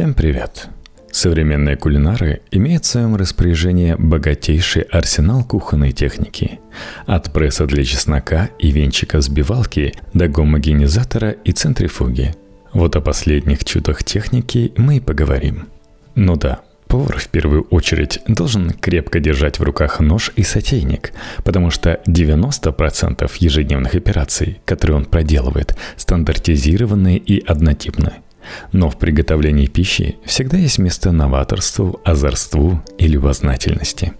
Всем привет! Современные кулинары имеют в своем распоряжении богатейший арсенал кухонной техники. От пресса для чеснока и венчика сбивалки до гомогенизатора и центрифуги. Вот о последних чудах техники мы и поговорим. Ну да, повар в первую очередь должен крепко держать в руках нож и сотейник, потому что 90% ежедневных операций, которые он проделывает, стандартизированы и однотипны – но в приготовлении пищи всегда есть место новаторству, озорству и любознательности.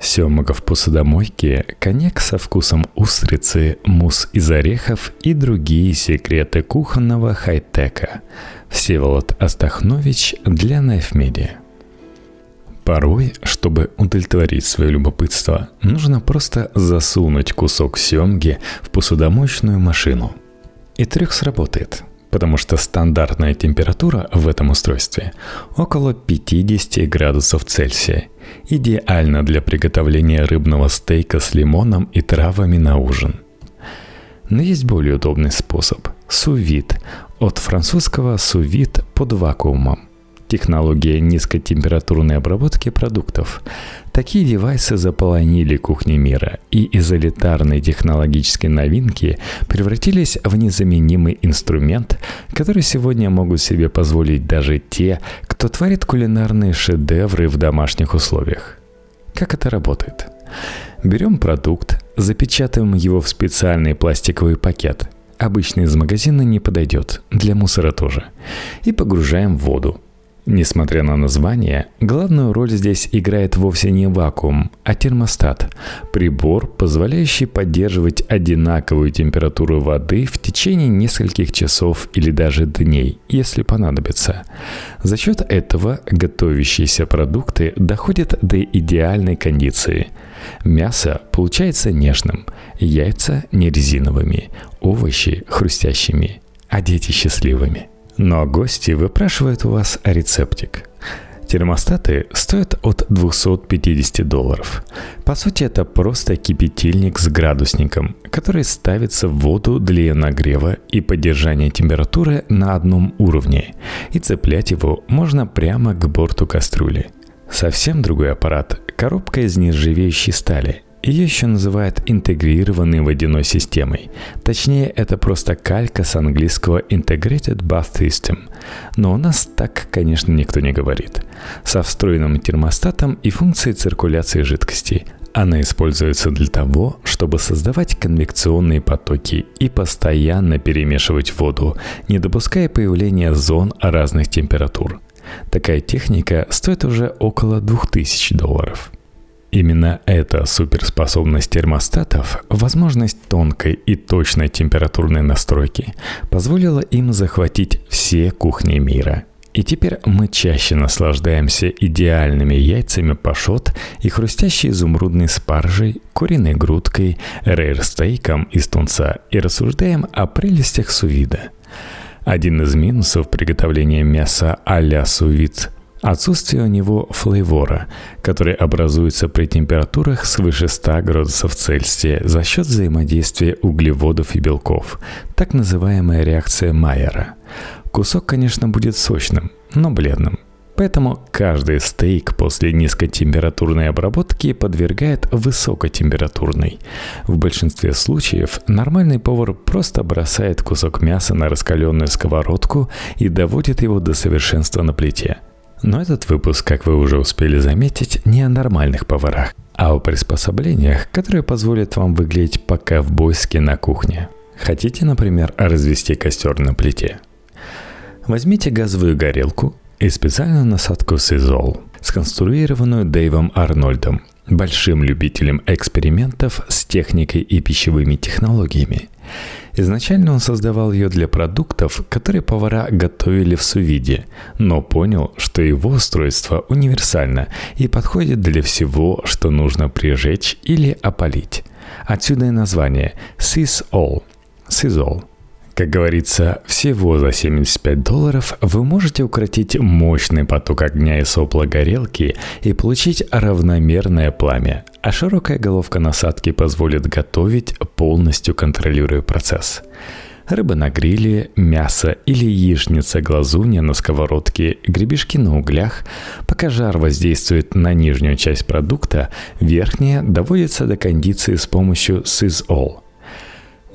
Семага в посудомойке, коньяк со вкусом устрицы, мусс из орехов и другие секреты кухонного хай-тека. Всеволод Астахнович для Media. Порой, чтобы удовлетворить свое любопытство, нужно просто засунуть кусок семги в посудомоечную машину. И трюк сработает – потому что стандартная температура в этом устройстве около 50 градусов Цельсия. Идеально для приготовления рыбного стейка с лимоном и травами на ужин. Но есть более удобный способ – сувид, от французского сувид под вакуумом технология низкотемпературной обработки продуктов. Такие девайсы заполонили кухни мира, и из элитарной технологической новинки превратились в незаменимый инструмент, который сегодня могут себе позволить даже те, кто творит кулинарные шедевры в домашних условиях. Как это работает? Берем продукт, запечатываем его в специальный пластиковый пакет – обычно из магазина не подойдет, для мусора тоже. И погружаем в воду. Несмотря на название, главную роль здесь играет вовсе не вакуум, а термостат – прибор, позволяющий поддерживать одинаковую температуру воды в течение нескольких часов или даже дней, если понадобится. За счет этого готовящиеся продукты доходят до идеальной кондиции. Мясо получается нежным, яйца – нерезиновыми, овощи – хрустящими, а дети – счастливыми – но гости выпрашивают у вас рецептик. Термостаты стоят от 250 долларов. По сути, это просто кипятильник с градусником, который ставится в воду для нагрева и поддержания температуры на одном уровне, и цеплять его можно прямо к борту кастрюли. Совсем другой аппарат – коробка из нержавеющей стали – ее еще называют интегрированной водяной системой. Точнее, это просто калька с английского Integrated Bath System. Но у нас так, конечно, никто не говорит. Со встроенным термостатом и функцией циркуляции жидкости. Она используется для того, чтобы создавать конвекционные потоки и постоянно перемешивать воду, не допуская появления зон разных температур. Такая техника стоит уже около 2000 долларов. Именно эта суперспособность термостатов, возможность тонкой и точной температурной настройки, позволила им захватить все кухни мира. И теперь мы чаще наслаждаемся идеальными яйцами пашот и хрустящей изумрудной спаржей, куриной грудкой, рейрстейком из тунца и рассуждаем о прелестях сувида. Один из минусов приготовления мяса а-ля сувид Отсутствие у него флейвора, который образуется при температурах свыше 100 градусов Цельсия за счет взаимодействия углеводов и белков, так называемая реакция Майера. Кусок, конечно, будет сочным, но бледным. Поэтому каждый стейк после низкотемпературной обработки подвергает высокотемпературной. В большинстве случаев нормальный повар просто бросает кусок мяса на раскаленную сковородку и доводит его до совершенства на плите – но этот выпуск, как вы уже успели заметить, не о нормальных поварах, а о приспособлениях, которые позволят вам выглядеть по-ковбойски на кухне. Хотите, например, развести костер на плите? Возьмите газовую горелку и специальную насадку Сизол, сконструированную Дэйвом Арнольдом, большим любителем экспериментов с техникой и пищевыми технологиями. Изначально он создавал ее для продуктов, которые повара готовили в сувиде, но понял, что его устройство универсально и подходит для всего, что нужно прижечь или опалить. Отсюда и название Sys-All – Sys-All – как говорится, всего за 75 долларов вы можете укротить мощный поток огня и сопла горелки и получить равномерное пламя, а широкая головка насадки позволит готовить, полностью контролируя процесс. Рыба на гриле, мясо или яичница-глазунья на сковородке, гребешки на углях. Пока жар воздействует на нижнюю часть продукта, верхняя доводится до кондиции с помощью Sizzall –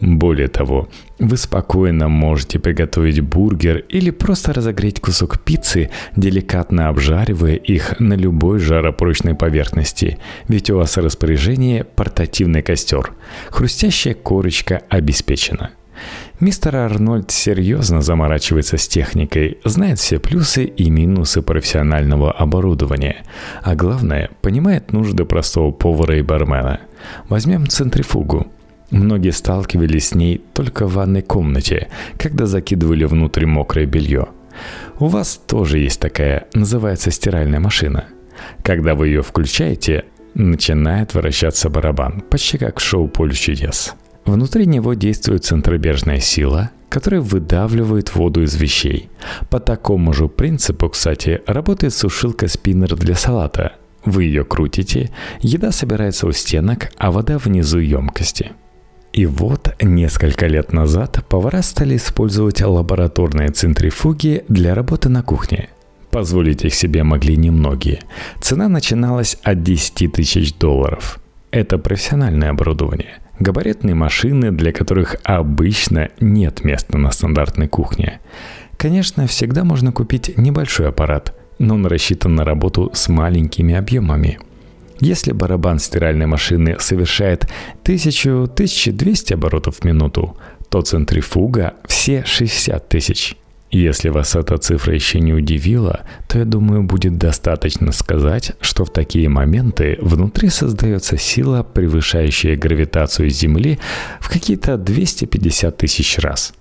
более того, вы спокойно можете приготовить бургер или просто разогреть кусок пиццы, деликатно обжаривая их на любой жаропрочной поверхности, ведь у вас в распоряжении портативный костер. Хрустящая корочка обеспечена. Мистер Арнольд серьезно заморачивается с техникой, знает все плюсы и минусы профессионального оборудования, а главное, понимает нужды простого повара и бармена. Возьмем центрифугу – Многие сталкивались с ней только в ванной комнате, когда закидывали внутрь мокрое белье. У вас тоже есть такая, называется стиральная машина. Когда вы ее включаете, начинает вращаться барабан, почти как в шоу «Поле чудес». Внутри него действует центробежная сила, которая выдавливает воду из вещей. По такому же принципу, кстати, работает сушилка спиннер для салата. Вы ее крутите, еда собирается у стенок, а вода внизу емкости – и вот несколько лет назад повара стали использовать лабораторные центрифуги для работы на кухне. Позволить их себе могли немногие. Цена начиналась от 10 тысяч долларов. Это профессиональное оборудование. Габаритные машины, для которых обычно нет места на стандартной кухне. Конечно, всегда можно купить небольшой аппарат, но он рассчитан на работу с маленькими объемами – если барабан стиральной машины совершает 1000-1200 оборотов в минуту, то центрифуга все 60 тысяч. Если вас эта цифра еще не удивила, то я думаю, будет достаточно сказать, что в такие моменты внутри создается сила, превышающая гравитацию Земли в какие-то 250 тысяч раз.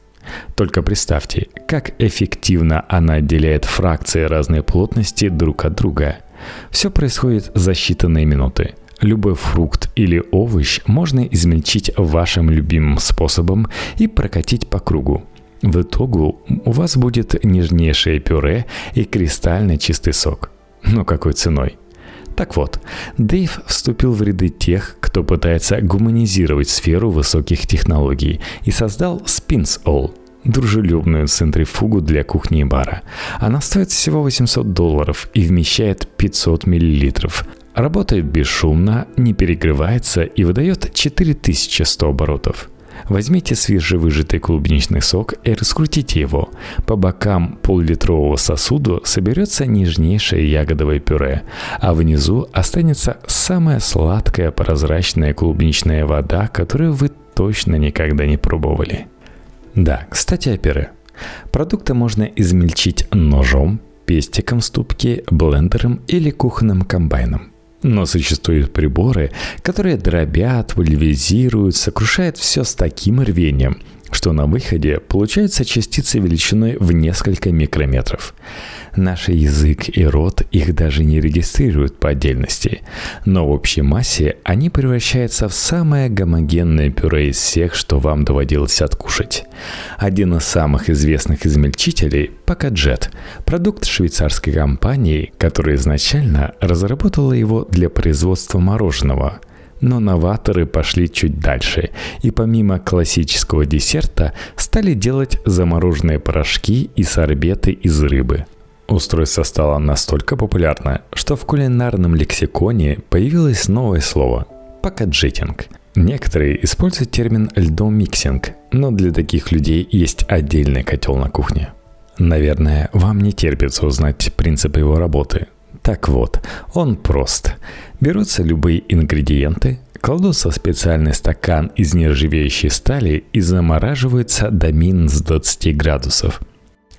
Только представьте, как эффективно она отделяет фракции разной плотности друг от друга – все происходит за считанные минуты. Любой фрукт или овощ можно измельчить вашим любимым способом и прокатить по кругу. В итогу у вас будет нежнейшее пюре и кристально чистый сок. Но какой ценой? Так вот, Дэйв вступил в ряды тех, кто пытается гуманизировать сферу высоких технологий и создал Spins All – дружелюбную центрифугу для кухни и бара. Она стоит всего 800 долларов и вмещает 500 миллилитров. Работает бесшумно, не перегревается и выдает 4100 оборотов. Возьмите свежевыжатый клубничный сок и раскрутите его. По бокам пол-литрового сосуду соберется нежнейшее ягодовое пюре, а внизу останется самая сладкая прозрачная клубничная вода, которую вы точно никогда не пробовали. Да, кстати о пюре. Продукты можно измельчить ножом, пестиком ступки, блендером или кухонным комбайном. Но существуют приборы, которые дробят, пульверизируют, сокрушают все с таким рвением, что на выходе получаются частицы величиной в несколько микрометров. Наш язык и рот их даже не регистрируют по отдельности, но в общей массе они превращаются в самое гомогенное пюре из всех, что вам доводилось откушать. Один из самых известных измельчителей – Packajet, продукт швейцарской компании, которая изначально разработала его для производства мороженого – но новаторы пошли чуть дальше и помимо классического десерта стали делать замороженные порошки и сорбеты из рыбы. Устройство стало настолько популярно, что в кулинарном лексиконе появилось новое слово – пакаджетинг. Некоторые используют термин льдомиксинг, но для таких людей есть отдельный котел на кухне. Наверное, вам не терпится узнать принцип его работы. Так вот, он прост. Берутся любые ингредиенты, кладутся в специальный стакан из нержавеющей стали и замораживаются до минус 20 градусов –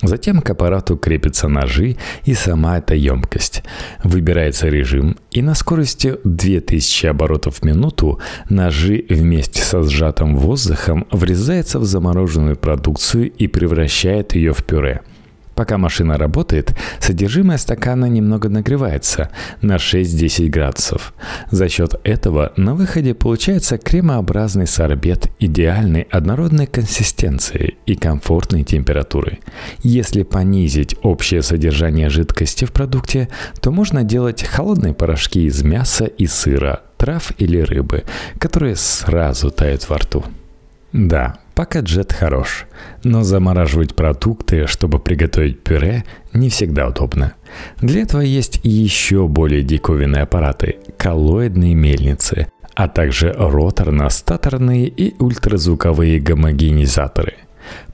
Затем к аппарату крепятся ножи и сама эта емкость. Выбирается режим, и на скорости 2000 оборотов в минуту ножи вместе со сжатым воздухом врезаются в замороженную продукцию и превращает ее в пюре – Пока машина работает, содержимое стакана немного нагревается на 6-10 градусов. За счет этого на выходе получается кремообразный сорбет идеальной однородной консистенции и комфортной температуры. Если понизить общее содержание жидкости в продукте, то можно делать холодные порошки из мяса и сыра, трав или рыбы, которые сразу тают во рту. Да, Пакеджет хорош, но замораживать продукты, чтобы приготовить пюре, не всегда удобно. Для этого есть еще более диковинные аппараты – коллоидные мельницы, а также роторно-статорные и ультразвуковые гомогенизаторы.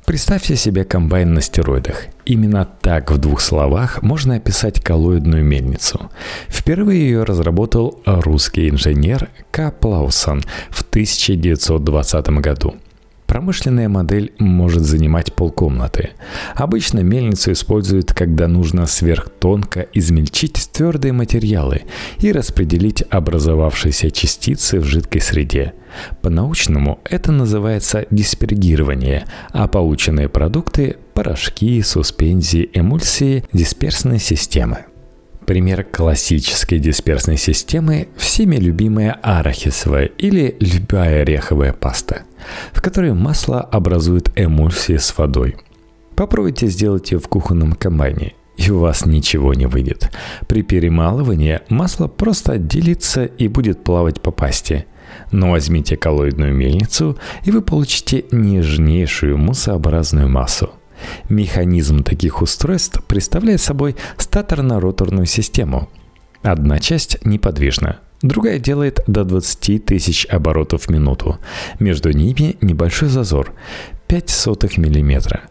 Представьте себе комбайн на стероидах. Именно так в двух словах можно описать коллоидную мельницу. Впервые ее разработал русский инженер К. Плаусон в 1920 году – Промышленная модель может занимать полкомнаты. Обычно мельницу используют, когда нужно сверхтонко измельчить твердые материалы и распределить образовавшиеся частицы в жидкой среде. По-научному это называется диспергирование, а полученные продукты – порошки, суспензии, эмульсии, дисперсные системы. Пример классической дисперсной системы – всеми любимая арахисовая или любая ореховая паста – в которой масло образует эмульсии с водой. Попробуйте сделать ее в кухонном комбайне, и у вас ничего не выйдет. При перемалывании масло просто отделится и будет плавать по пасте. Но возьмите коллоидную мельницу, и вы получите нежнейшую муссообразную массу. Механизм таких устройств представляет собой статорно-роторную систему. Одна часть неподвижна, Другая делает до 20 тысяч оборотов в минуту. Между ними небольшой зазор – 5 сотых миллиметра.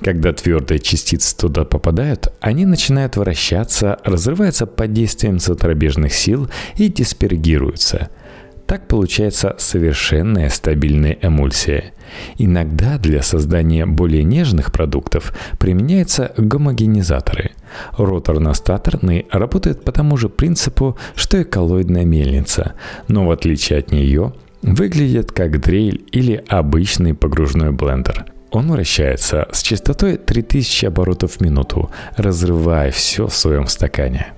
Когда твердые частицы туда попадают, они начинают вращаться, разрываются под действием центробежных сил и диспергируются – так получается совершенная стабильная эмульсия. Иногда для создания более нежных продуктов применяются гомогенизаторы. Роторно-статорный работает по тому же принципу, что и коллоидная мельница, но в отличие от нее выглядит как дрель или обычный погружной блендер – он вращается с частотой 3000 оборотов в минуту, разрывая все в своем стакане.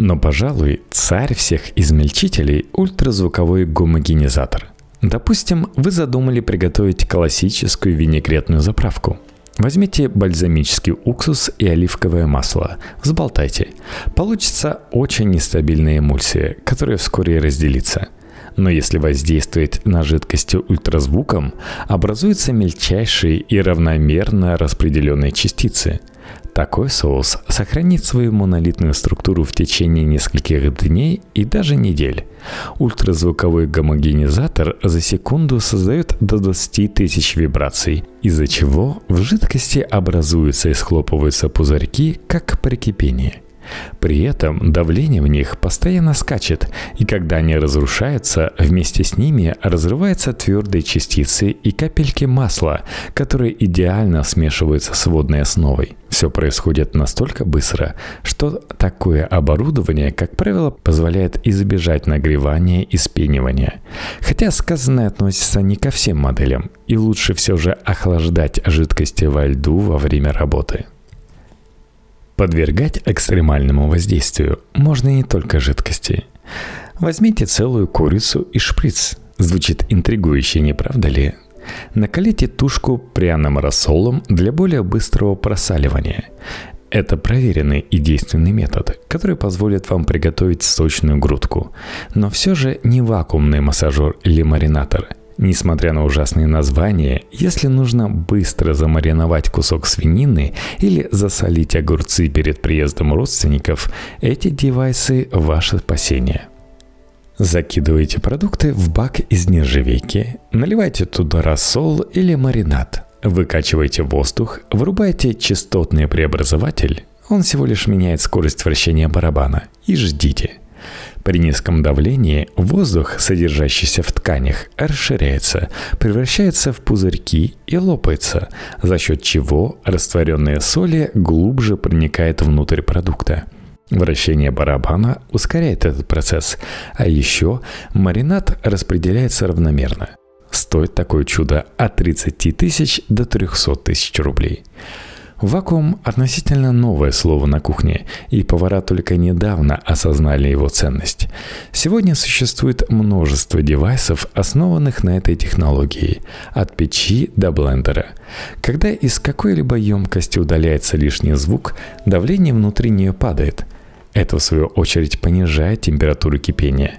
Но, пожалуй, царь всех измельчителей – ультразвуковой гомогенизатор. Допустим, вы задумали приготовить классическую винегретную заправку. Возьмите бальзамический уксус и оливковое масло, взболтайте. Получится очень нестабильная эмульсия, которая вскоре разделится. Но если воздействовать на жидкости ультразвуком, образуются мельчайшие и равномерно распределенные частицы – такой соус сохранит свою монолитную структуру в течение нескольких дней и даже недель. Ультразвуковой гомогенизатор за секунду создает до 20 тысяч вибраций, из-за чего в жидкости образуются и схлопываются пузырьки, как при кипении – при этом давление в них постоянно скачет, и когда они разрушаются, вместе с ними разрываются твердые частицы и капельки масла, которые идеально смешиваются с водной основой. Все происходит настолько быстро, что такое оборудование, как правило, позволяет избежать нагревания и спенивания. Хотя сказанное относится не ко всем моделям, и лучше все же охлаждать жидкости во льду во время работы. Подвергать экстремальному воздействию можно не только жидкости. Возьмите целую курицу и шприц. Звучит интригующе, не правда ли? Накалите тушку пряным рассолом для более быстрого просаливания. Это проверенный и действенный метод, который позволит вам приготовить сочную грудку. Но все же не вакуумный массажер или маринатор. Несмотря на ужасные названия, если нужно быстро замариновать кусок свинины или засолить огурцы перед приездом родственников, эти девайсы – ваше спасение. Закидывайте продукты в бак из нержавейки, наливайте туда рассол или маринад, выкачивайте воздух, вырубайте частотный преобразователь, он всего лишь меняет скорость вращения барабана, и ждите – при низком давлении воздух, содержащийся в тканях, расширяется, превращается в пузырьки и лопается, за счет чего растворенные соли глубже проникает внутрь продукта. Вращение барабана ускоряет этот процесс, а еще маринад распределяется равномерно. Стоит такое чудо от 30 тысяч до 300 тысяч рублей. Вакуум – относительно новое слово на кухне, и повара только недавно осознали его ценность. Сегодня существует множество девайсов, основанных на этой технологии, от печи до блендера. Когда из какой-либо емкости удаляется лишний звук, давление внутри нее падает – это, в свою очередь, понижает температуру кипения.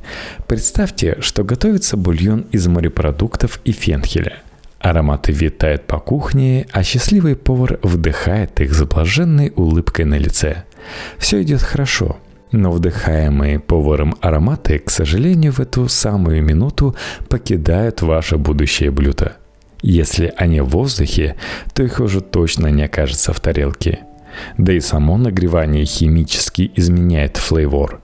Представьте, что готовится бульон из морепродуктов и фенхеля – Ароматы витают по кухне, а счастливый повар вдыхает их с блаженной улыбкой на лице. Все идет хорошо, но вдыхаемые поваром ароматы, к сожалению, в эту самую минуту покидают ваше будущее блюдо. Если они в воздухе, то их уже точно не окажется в тарелке. Да и само нагревание химически изменяет флейвор.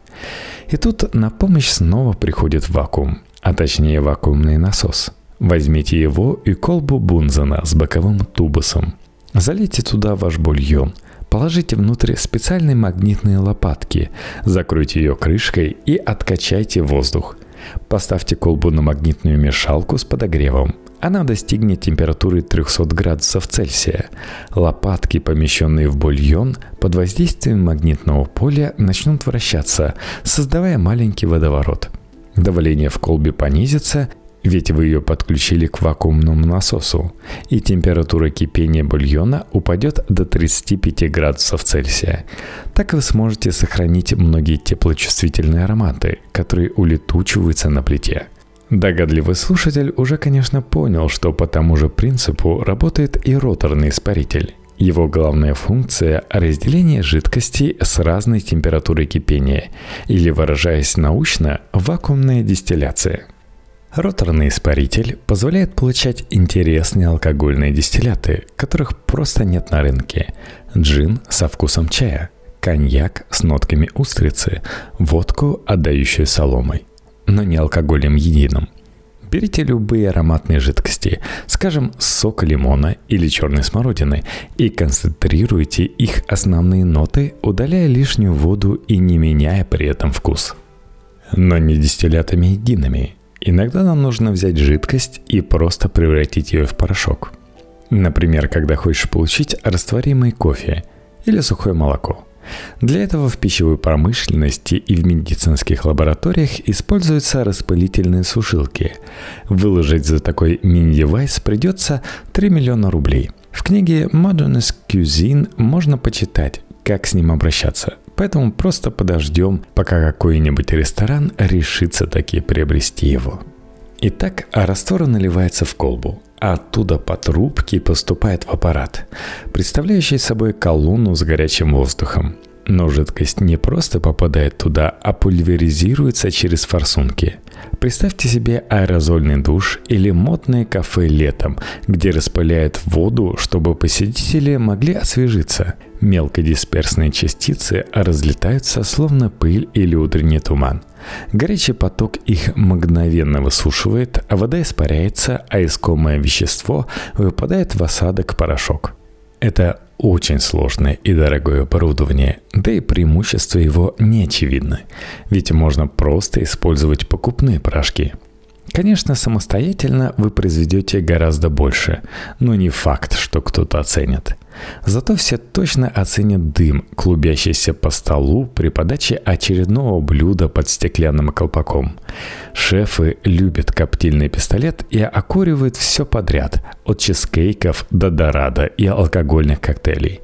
И тут на помощь снова приходит вакуум, а точнее вакуумный насос – Возьмите его и колбу бунзена с боковым тубусом. Залейте туда ваш бульон. Положите внутрь специальные магнитные лопатки, закройте ее крышкой и откачайте воздух. Поставьте колбу на магнитную мешалку с подогревом. Она достигнет температуры 300 градусов Цельсия. Лопатки, помещенные в бульон, под воздействием магнитного поля начнут вращаться, создавая маленький водоворот. Давление в колбе понизится, ведь вы ее подключили к вакуумному насосу, и температура кипения бульона упадет до 35 градусов Цельсия. Так вы сможете сохранить многие теплочувствительные ароматы, которые улетучиваются на плите. Догадливый слушатель уже, конечно, понял, что по тому же принципу работает и роторный испаритель. Его главная функция – разделение жидкости с разной температурой кипения, или, выражаясь научно, вакуумная дистилляция – Роторный испаритель позволяет получать интересные алкогольные дистилляты, которых просто нет на рынке. Джин со вкусом чая, коньяк с нотками устрицы, водку, отдающую соломой. Но не алкоголем единым. Берите любые ароматные жидкости, скажем, сок лимона или черной смородины, и концентрируйте их основные ноты, удаляя лишнюю воду и не меняя при этом вкус. Но не дистиллятами едиными – Иногда нам нужно взять жидкость и просто превратить ее в порошок. Например, когда хочешь получить растворимый кофе или сухое молоко. Для этого в пищевой промышленности и в медицинских лабораториях используются распылительные сушилки. Выложить за такой мини-девайс придется 3 миллиона рублей. В книге Modernist Cuisine можно почитать, как с ним обращаться. Поэтому просто подождем, пока какой-нибудь ресторан решится таки приобрести его. Итак, раствор наливается в колбу, а оттуда по трубке поступает в аппарат, представляющий собой колонну с горячим воздухом. Но жидкость не просто попадает туда, а пульверизируется через форсунки. Представьте себе аэрозольный душ или модное кафе летом, где распыляют воду, чтобы посетители могли освежиться. Мелкодисперсные частицы разлетаются словно пыль или утренний туман. Горячий поток их мгновенно высушивает, а вода испаряется, а искомое вещество выпадает в осадок порошок. Это очень сложное и дорогое оборудование, да и преимущества его не очевидны, ведь можно просто использовать покупные порошки. Конечно, самостоятельно вы произведете гораздо больше, но не факт, что кто-то оценит. Зато все точно оценят дым, клубящийся по столу при подаче очередного блюда под стеклянным колпаком. Шефы любят коптильный пистолет и окуривают все подряд, от чизкейков до дорада и алкогольных коктейлей.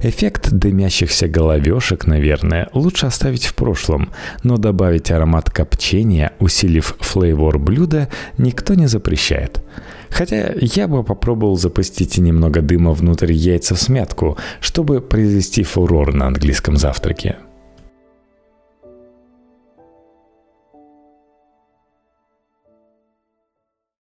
Эффект дымящихся головешек, наверное, лучше оставить в прошлом, но добавить аромат копчения, усилив флейвор блюда, никто не запрещает. Хотя я бы попробовал запустить немного дыма внутрь яйца в смятку, чтобы произвести фурор на английском завтраке.